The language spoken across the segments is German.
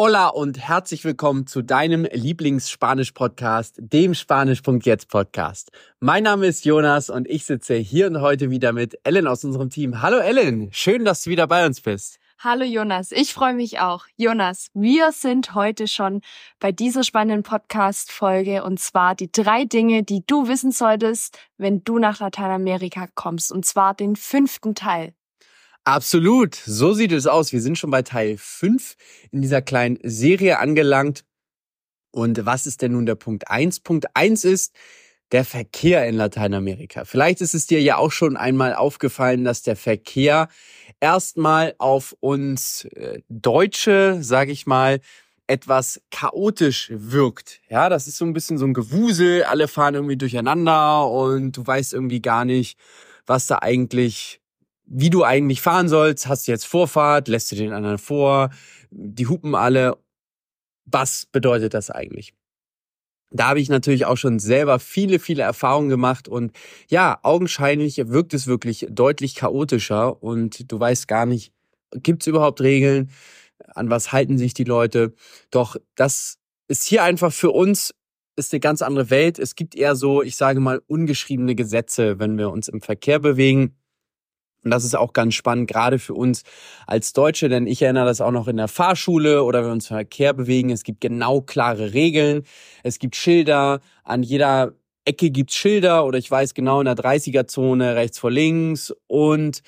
Hola und herzlich willkommen zu deinem Lieblings-Spanisch-Podcast, dem Spanisch.jetzt Podcast. Mein Name ist Jonas und ich sitze hier und heute wieder mit Ellen aus unserem Team. Hallo Ellen, schön, dass du wieder bei uns bist. Hallo Jonas, ich freue mich auch. Jonas, wir sind heute schon bei dieser spannenden Podcast-Folge und zwar die drei Dinge, die du wissen solltest, wenn du nach Lateinamerika kommst und zwar den fünften Teil. Absolut, so sieht es aus. Wir sind schon bei Teil 5 in dieser kleinen Serie angelangt. Und was ist denn nun der Punkt 1? Punkt 1 ist der Verkehr in Lateinamerika. Vielleicht ist es dir ja auch schon einmal aufgefallen, dass der Verkehr erstmal auf uns äh, Deutsche, sage ich mal, etwas chaotisch wirkt. Ja, das ist so ein bisschen so ein Gewusel, alle fahren irgendwie durcheinander und du weißt irgendwie gar nicht, was da eigentlich wie du eigentlich fahren sollst. Hast du jetzt Vorfahrt, lässt du den anderen vor, die hupen alle. Was bedeutet das eigentlich? Da habe ich natürlich auch schon selber viele, viele Erfahrungen gemacht und ja, augenscheinlich wirkt es wirklich deutlich chaotischer und du weißt gar nicht, gibt es überhaupt Regeln, an was halten sich die Leute. Doch das ist hier einfach für uns ist eine ganz andere Welt. Es gibt eher so, ich sage mal, ungeschriebene Gesetze, wenn wir uns im Verkehr bewegen. Und das ist auch ganz spannend, gerade für uns als Deutsche, denn ich erinnere das auch noch in der Fahrschule oder wenn wir uns im Verkehr bewegen. Es gibt genau klare Regeln. Es gibt Schilder. An jeder Ecke gibt's Schilder oder ich weiß genau in der 30er-Zone rechts vor links und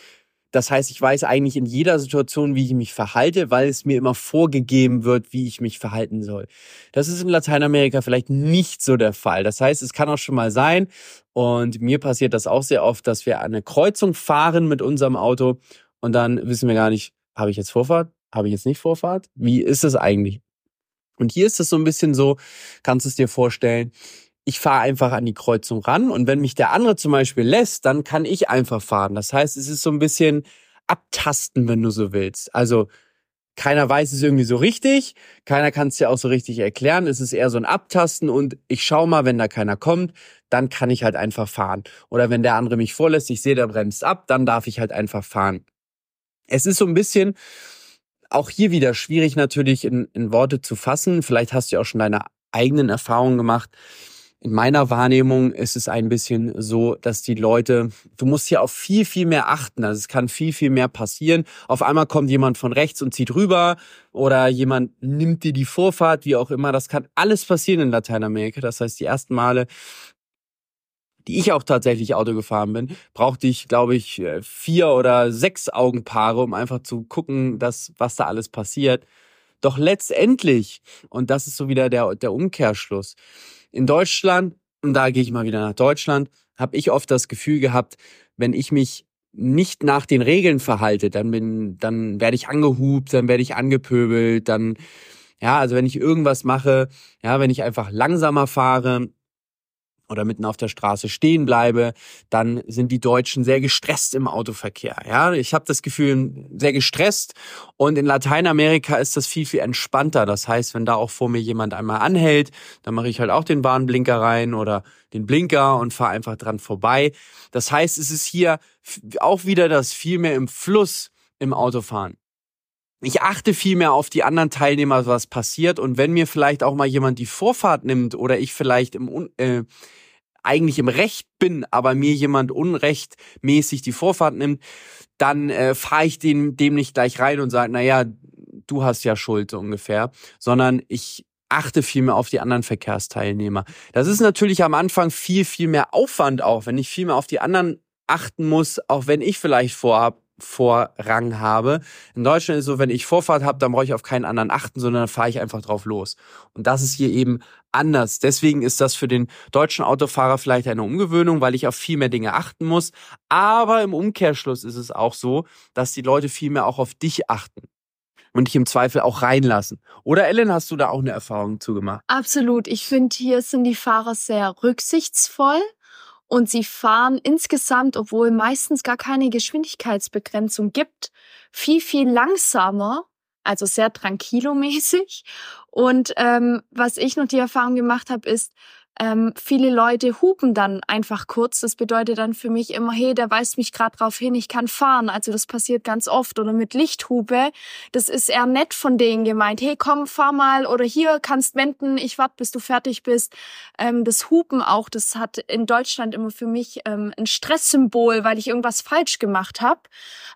das heißt, ich weiß eigentlich in jeder Situation, wie ich mich verhalte, weil es mir immer vorgegeben wird, wie ich mich verhalten soll. Das ist in Lateinamerika vielleicht nicht so der Fall. Das heißt, es kann auch schon mal sein, und mir passiert das auch sehr oft, dass wir an eine Kreuzung fahren mit unserem Auto und dann wissen wir gar nicht, habe ich jetzt Vorfahrt? Habe ich jetzt nicht Vorfahrt? Wie ist es eigentlich? Und hier ist es so ein bisschen so, kannst du es dir vorstellen, ich fahre einfach an die Kreuzung ran und wenn mich der andere zum Beispiel lässt, dann kann ich einfach fahren. Das heißt, es ist so ein bisschen abtasten, wenn du so willst. Also keiner weiß es irgendwie so richtig, keiner kann es dir auch so richtig erklären. Es ist eher so ein Abtasten und ich schau mal, wenn da keiner kommt, dann kann ich halt einfach fahren. Oder wenn der andere mich vorlässt, ich sehe, der bremst ab, dann darf ich halt einfach fahren. Es ist so ein bisschen auch hier wieder schwierig natürlich in, in Worte zu fassen. Vielleicht hast du ja auch schon deine eigenen Erfahrungen gemacht in meiner Wahrnehmung ist es ein bisschen so, dass die Leute, du musst hier auf viel, viel mehr achten. Also es kann viel, viel mehr passieren. Auf einmal kommt jemand von rechts und zieht rüber oder jemand nimmt dir die Vorfahrt, wie auch immer. Das kann alles passieren in Lateinamerika. Das heißt, die ersten Male, die ich auch tatsächlich Auto gefahren bin, brauchte ich, glaube ich, vier oder sechs Augenpaare, um einfach zu gucken, dass, was da alles passiert. Doch letztendlich, und das ist so wieder der, der Umkehrschluss, in Deutschland, und da gehe ich mal wieder nach Deutschland, habe ich oft das Gefühl gehabt, wenn ich mich nicht nach den Regeln verhalte, dann bin, dann werde ich angehupt, dann werde ich angepöbelt, dann, ja, also wenn ich irgendwas mache, ja, wenn ich einfach langsamer fahre, oder mitten auf der Straße stehen bleibe, dann sind die Deutschen sehr gestresst im Autoverkehr. Ja, ich habe das Gefühl, sehr gestresst und in Lateinamerika ist das viel viel entspannter. Das heißt, wenn da auch vor mir jemand einmal anhält, dann mache ich halt auch den Warnblinker rein oder den Blinker und fahre einfach dran vorbei. Das heißt, es ist hier auch wieder das viel mehr im Fluss im Autofahren. Ich achte viel mehr auf die anderen Teilnehmer, was passiert. Und wenn mir vielleicht auch mal jemand die Vorfahrt nimmt oder ich vielleicht im, äh, eigentlich im Recht bin, aber mir jemand unrechtmäßig die Vorfahrt nimmt, dann äh, fahre ich dem, dem nicht gleich rein und sage, naja, du hast ja Schuld ungefähr, sondern ich achte viel mehr auf die anderen Verkehrsteilnehmer. Das ist natürlich am Anfang viel, viel mehr Aufwand auch, wenn ich viel mehr auf die anderen achten muss, auch wenn ich vielleicht vorhab, Vorrang habe. In Deutschland ist es so, wenn ich Vorfahrt habe, dann brauche ich auf keinen anderen achten, sondern dann fahre ich einfach drauf los. Und das ist hier eben anders. Deswegen ist das für den deutschen Autofahrer vielleicht eine Umgewöhnung, weil ich auf viel mehr Dinge achten muss. Aber im Umkehrschluss ist es auch so, dass die Leute viel mehr auch auf dich achten und dich im Zweifel auch reinlassen. Oder Ellen, hast du da auch eine Erfahrung zugemacht? Absolut. Ich finde, hier sind die Fahrer sehr rücksichtsvoll und sie fahren insgesamt, obwohl meistens gar keine Geschwindigkeitsbegrenzung gibt, viel, viel langsamer, also sehr tranquilo-mäßig. Und ähm, was ich noch die Erfahrung gemacht habe, ist, ähm, viele Leute hupen dann einfach kurz. Das bedeutet dann für mich immer, hey, der weist mich gerade drauf hin, ich kann fahren. Also das passiert ganz oft. Oder mit Lichthupe, das ist eher nett von denen gemeint. Hey, komm, fahr mal oder hier kannst wenden, ich warte, bis du fertig bist. Ähm, das Hupen auch, das hat in Deutschland immer für mich ähm, ein Stresssymbol, weil ich irgendwas falsch gemacht habe.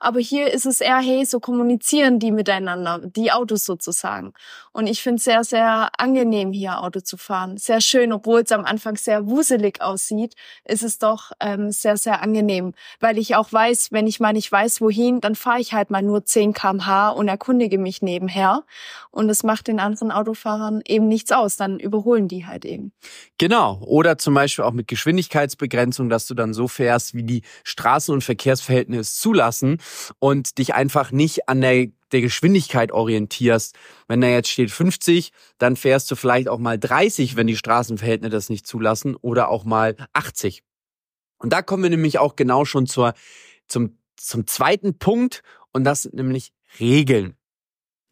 Aber hier ist es eher, hey, so kommunizieren die miteinander, die Autos sozusagen. Und ich finde es sehr, sehr angenehm, hier Auto zu fahren. Sehr schön, obwohl es am Anfang sehr wuselig aussieht, ist es doch ähm, sehr, sehr angenehm. Weil ich auch weiß, wenn ich mal nicht weiß, wohin, dann fahre ich halt mal nur 10 kmh und erkundige mich nebenher. Und das macht den anderen Autofahrern eben nichts aus. Dann überholen die halt eben. Genau. Oder zum Beispiel auch mit Geschwindigkeitsbegrenzung, dass du dann so fährst, wie die Straßen- und Verkehrsverhältnisse zulassen und dich einfach nicht an der der Geschwindigkeit orientierst. Wenn da jetzt steht 50, dann fährst du vielleicht auch mal 30, wenn die Straßenverhältnisse das nicht zulassen, oder auch mal 80. Und da kommen wir nämlich auch genau schon zur, zum, zum zweiten Punkt, und das sind nämlich Regeln.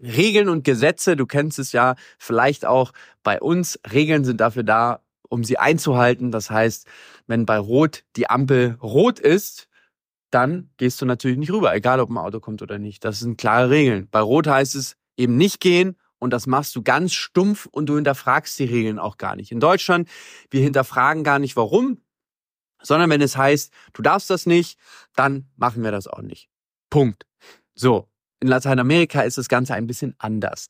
Regeln und Gesetze, du kennst es ja vielleicht auch bei uns. Regeln sind dafür da, um sie einzuhalten. Das heißt, wenn bei Rot die Ampel rot ist, dann gehst du natürlich nicht rüber, egal ob ein Auto kommt oder nicht. Das sind klare Regeln. Bei Rot heißt es eben nicht gehen und das machst du ganz stumpf und du hinterfragst die Regeln auch gar nicht. In Deutschland, wir hinterfragen gar nicht warum, sondern wenn es heißt, du darfst das nicht, dann machen wir das auch nicht. Punkt. So. In Lateinamerika ist das Ganze ein bisschen anders.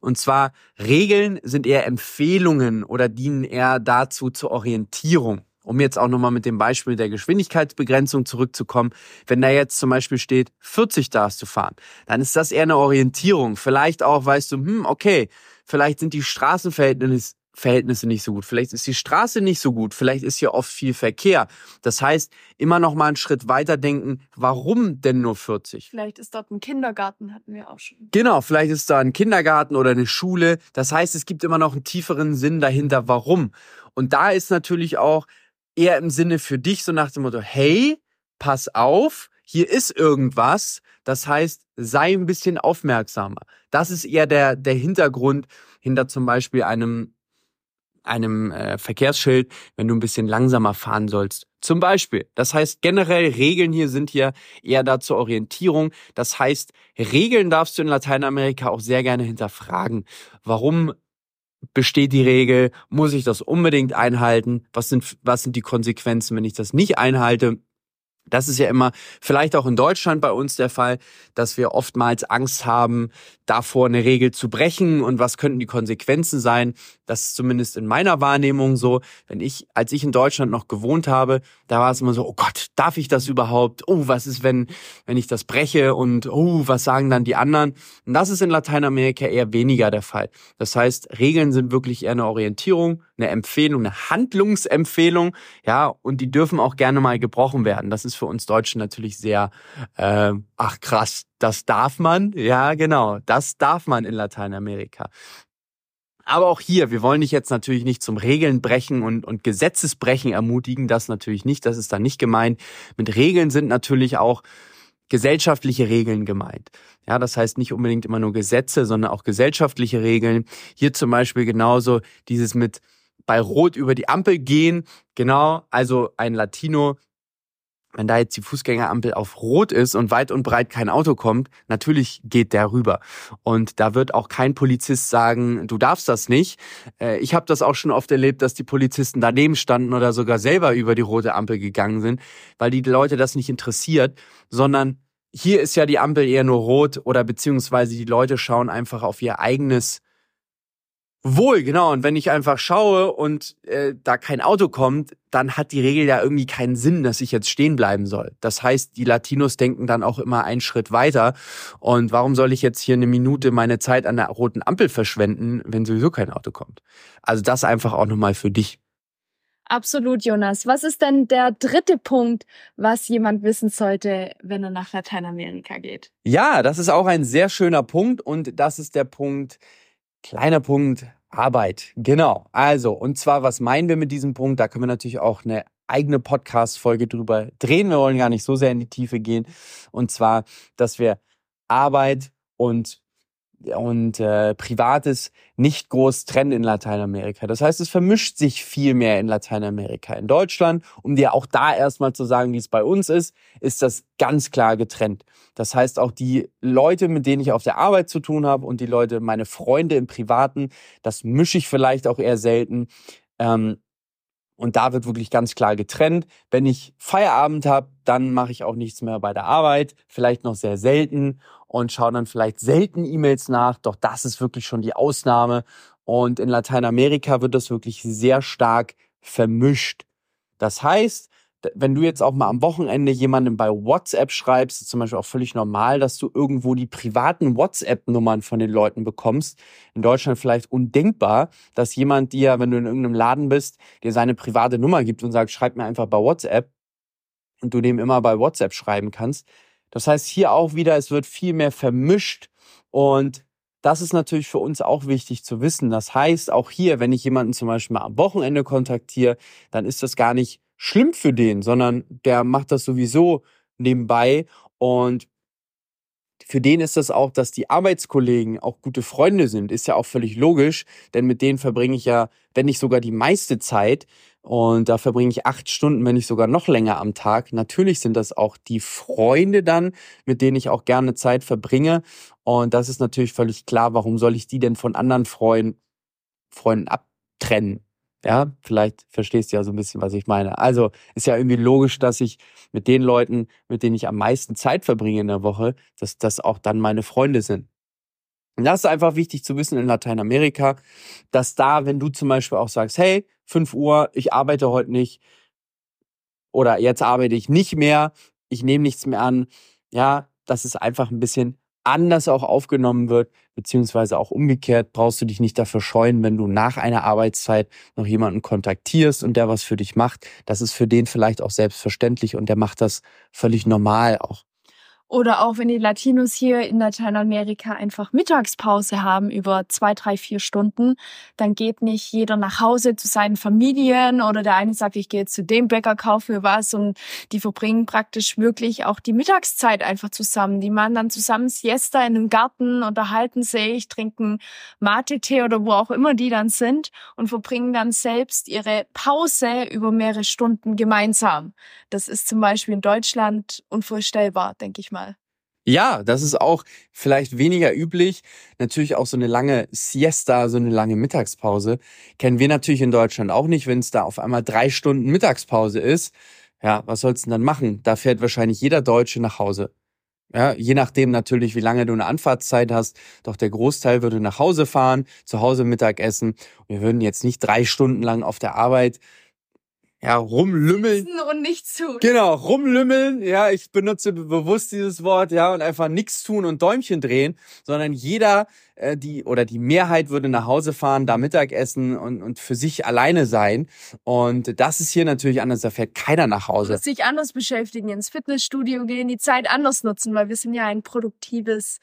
Und zwar Regeln sind eher Empfehlungen oder dienen eher dazu zur Orientierung um jetzt auch nochmal mit dem Beispiel der Geschwindigkeitsbegrenzung zurückzukommen, wenn da jetzt zum Beispiel steht, 40 darfst du fahren, dann ist das eher eine Orientierung. Vielleicht auch weißt du, hm, okay, vielleicht sind die Straßenverhältnisse Verhältnisse nicht so gut. Vielleicht ist die Straße nicht so gut. Vielleicht ist hier oft viel Verkehr. Das heißt, immer noch mal einen Schritt weiter denken. Warum denn nur 40? Vielleicht ist dort ein Kindergarten, hatten wir auch schon. Genau, vielleicht ist da ein Kindergarten oder eine Schule. Das heißt, es gibt immer noch einen tieferen Sinn dahinter, warum. Und da ist natürlich auch eher im Sinne für dich, so nach dem Motto, hey, pass auf, hier ist irgendwas. Das heißt, sei ein bisschen aufmerksamer. Das ist eher der, der Hintergrund hinter zum Beispiel einem, einem äh, Verkehrsschild, wenn du ein bisschen langsamer fahren sollst. Zum Beispiel. Das heißt, generell Regeln hier sind hier eher da zur Orientierung. Das heißt, Regeln darfst du in Lateinamerika auch sehr gerne hinterfragen. Warum besteht die Regel? Muss ich das unbedingt einhalten? Was sind, was sind die Konsequenzen, wenn ich das nicht einhalte? Das ist ja immer vielleicht auch in Deutschland bei uns der Fall, dass wir oftmals Angst haben, davor eine Regel zu brechen und was könnten die Konsequenzen sein. Das ist zumindest in meiner Wahrnehmung so. Wenn ich, als ich in Deutschland noch gewohnt habe, da war es immer so, oh Gott, darf ich das überhaupt? Oh, was ist, wenn, wenn ich das breche und oh, was sagen dann die anderen? Und das ist in Lateinamerika eher weniger der Fall. Das heißt, Regeln sind wirklich eher eine Orientierung, eine Empfehlung, eine Handlungsempfehlung, ja, und die dürfen auch gerne mal gebrochen werden. Das ist für uns Deutschen natürlich sehr, äh, ach krass, das darf man, ja, genau, das darf man in Lateinamerika. Aber auch hier, wir wollen dich jetzt natürlich nicht zum Regeln brechen und, und Gesetzesbrechen ermutigen, das natürlich nicht, das ist da nicht gemeint. Mit Regeln sind natürlich auch gesellschaftliche Regeln gemeint. Ja, das heißt nicht unbedingt immer nur Gesetze, sondern auch gesellschaftliche Regeln. Hier zum Beispiel genauso dieses mit bei Rot über die Ampel gehen. Genau, also ein Latino wenn da jetzt die Fußgängerampel auf Rot ist und weit und breit kein Auto kommt, natürlich geht der rüber. Und da wird auch kein Polizist sagen, du darfst das nicht. Äh, ich habe das auch schon oft erlebt, dass die Polizisten daneben standen oder sogar selber über die rote Ampel gegangen sind, weil die Leute das nicht interessiert, sondern hier ist ja die Ampel eher nur rot oder beziehungsweise die Leute schauen einfach auf ihr eigenes Wohl, genau. Und wenn ich einfach schaue und äh, da kein Auto kommt, dann hat die Regel ja irgendwie keinen Sinn, dass ich jetzt stehen bleiben soll. Das heißt, die Latinos denken dann auch immer einen Schritt weiter. Und warum soll ich jetzt hier eine Minute meine Zeit an der roten Ampel verschwenden, wenn sowieso kein Auto kommt? Also das einfach auch nochmal für dich. Absolut, Jonas. Was ist denn der dritte Punkt, was jemand wissen sollte, wenn er nach Lateinamerika geht? Ja, das ist auch ein sehr schöner Punkt und das ist der Punkt, kleiner Punkt, Arbeit, genau. Also, und zwar, was meinen wir mit diesem Punkt? Da können wir natürlich auch eine eigene Podcast-Folge drüber drehen. Wir wollen gar nicht so sehr in die Tiefe gehen. Und zwar, dass wir Arbeit und und äh, Privates nicht groß trennen in Lateinamerika. Das heißt, es vermischt sich viel mehr in Lateinamerika. In Deutschland, um dir auch da erstmal zu sagen, wie es bei uns ist, ist das ganz klar getrennt. Das heißt, auch die Leute, mit denen ich auf der Arbeit zu tun habe und die Leute, meine Freunde im Privaten, das mische ich vielleicht auch eher selten. Ähm, und da wird wirklich ganz klar getrennt. Wenn ich Feierabend habe, dann mache ich auch nichts mehr bei der Arbeit, vielleicht noch sehr selten und schaue dann vielleicht selten E-Mails nach. Doch das ist wirklich schon die Ausnahme. Und in Lateinamerika wird das wirklich sehr stark vermischt. Das heißt, wenn du jetzt auch mal am Wochenende jemandem bei WhatsApp schreibst, ist zum Beispiel auch völlig normal, dass du irgendwo die privaten WhatsApp-Nummern von den Leuten bekommst. In Deutschland vielleicht undenkbar, dass jemand dir, wenn du in irgendeinem Laden bist, dir seine private Nummer gibt und sagt, schreib mir einfach bei WhatsApp und du dem immer bei WhatsApp schreiben kannst. Das heißt hier auch wieder, es wird viel mehr vermischt und das ist natürlich für uns auch wichtig zu wissen. Das heißt, auch hier, wenn ich jemanden zum Beispiel mal am Wochenende kontaktiere, dann ist das gar nicht schlimm für den, sondern der macht das sowieso nebenbei und für den ist das auch, dass die Arbeitskollegen auch gute Freunde sind, ist ja auch völlig logisch, denn mit denen verbringe ich ja, wenn nicht sogar die meiste Zeit und da verbringe ich acht Stunden, wenn nicht sogar noch länger am Tag. Natürlich sind das auch die Freunde dann, mit denen ich auch gerne Zeit verbringe und das ist natürlich völlig klar, warum soll ich die denn von anderen Freunden, Freunden abtrennen? Ja, vielleicht verstehst du ja so ein bisschen, was ich meine. Also ist ja irgendwie logisch, dass ich mit den Leuten, mit denen ich am meisten Zeit verbringe in der Woche, dass das auch dann meine Freunde sind. Und das ist einfach wichtig zu wissen in Lateinamerika, dass da, wenn du zum Beispiel auch sagst, hey, 5 Uhr, ich arbeite heute nicht oder jetzt arbeite ich nicht mehr, ich nehme nichts mehr an, ja, das ist einfach ein bisschen anders auch aufgenommen wird, beziehungsweise auch umgekehrt, brauchst du dich nicht dafür scheuen, wenn du nach einer Arbeitszeit noch jemanden kontaktierst und der was für dich macht. Das ist für den vielleicht auch selbstverständlich und der macht das völlig normal auch. Oder auch wenn die Latinos hier in Lateinamerika einfach Mittagspause haben über zwei, drei, vier Stunden, dann geht nicht jeder nach Hause zu seinen Familien oder der eine sagt, ich gehe zu dem Bäcker, kaufe was und die verbringen praktisch wirklich auch die Mittagszeit einfach zusammen. Die machen dann zusammen Siesta in einem Garten, unterhalten sich, trinken Mate-Tee oder wo auch immer die dann sind und verbringen dann selbst ihre Pause über mehrere Stunden gemeinsam. Das ist zum Beispiel in Deutschland unvorstellbar, denke ich mal. Ja, das ist auch vielleicht weniger üblich. Natürlich auch so eine lange Siesta, so eine lange Mittagspause. Kennen wir natürlich in Deutschland auch nicht, wenn es da auf einmal drei Stunden Mittagspause ist. Ja, was sollst du denn dann machen? Da fährt wahrscheinlich jeder Deutsche nach Hause. Ja, je nachdem natürlich, wie lange du eine Anfahrtszeit hast. Doch der Großteil würde nach Hause fahren, zu Hause Mittagessen. Wir würden jetzt nicht drei Stunden lang auf der Arbeit ja, rumlümmeln. Und nichts tun. Genau, rumlümmeln. Ja, ich benutze bewusst dieses Wort, ja, und einfach nichts tun und Däumchen drehen, sondern jeder, äh, die oder die Mehrheit würde nach Hause fahren, da Mittagessen und, und für sich alleine sein. Und das ist hier natürlich anders, da fährt keiner nach Hause. Oder sich anders beschäftigen, ins Fitnessstudio gehen, die Zeit anders nutzen, weil wir sind ja ein produktives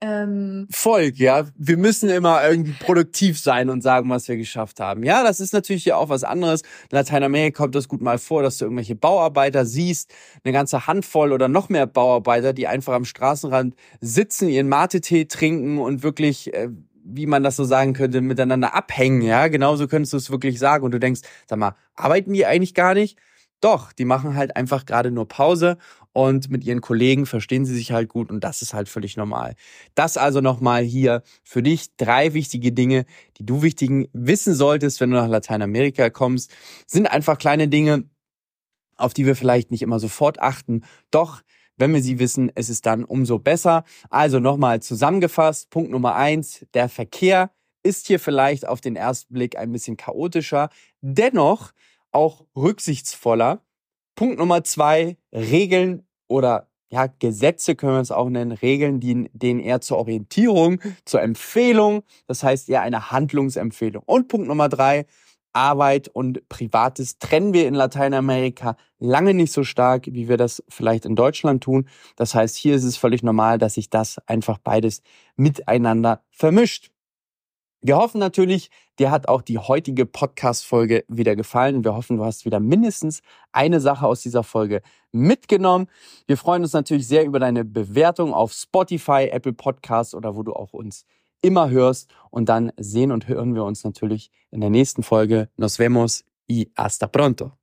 ähm Volk, ja. Wir müssen immer irgendwie produktiv sein und sagen, was wir geschafft haben. Ja, das ist natürlich ja auch was anderes. In Lateinamerika kommt das gut mal vor, dass du irgendwelche Bauarbeiter siehst, eine ganze Handvoll oder noch mehr Bauarbeiter, die einfach am Straßenrand sitzen, ihren Mate-Tee trinken und wirklich, äh, wie man das so sagen könnte, miteinander abhängen. Ja, genauso könntest du es wirklich sagen. Und du denkst, sag mal, arbeiten die eigentlich gar nicht? Doch, die machen halt einfach gerade nur Pause und mit ihren Kollegen verstehen sie sich halt gut und das ist halt völlig normal. Das also nochmal hier für dich drei wichtige Dinge, die du wichtigen wissen solltest, wenn du nach Lateinamerika kommst, sind einfach kleine Dinge, auf die wir vielleicht nicht immer sofort achten. Doch wenn wir sie wissen, ist es dann umso besser. Also nochmal zusammengefasst, Punkt Nummer eins, der Verkehr ist hier vielleicht auf den ersten Blick ein bisschen chaotischer, dennoch auch rücksichtsvoller. Punkt Nummer zwei, Regeln oder ja, Gesetze können wir es auch nennen, Regeln, die, denen eher zur Orientierung, zur Empfehlung, das heißt eher eine Handlungsempfehlung. Und Punkt Nummer drei, Arbeit und Privates trennen wir in Lateinamerika lange nicht so stark, wie wir das vielleicht in Deutschland tun. Das heißt, hier ist es völlig normal, dass sich das einfach beides miteinander vermischt. Wir hoffen natürlich, dir hat auch die heutige Podcast-Folge wieder gefallen. Wir hoffen, du hast wieder mindestens eine Sache aus dieser Folge mitgenommen. Wir freuen uns natürlich sehr über deine Bewertung auf Spotify, Apple Podcasts oder wo du auch uns immer hörst. Und dann sehen und hören wir uns natürlich in der nächsten Folge. Nos vemos y hasta pronto.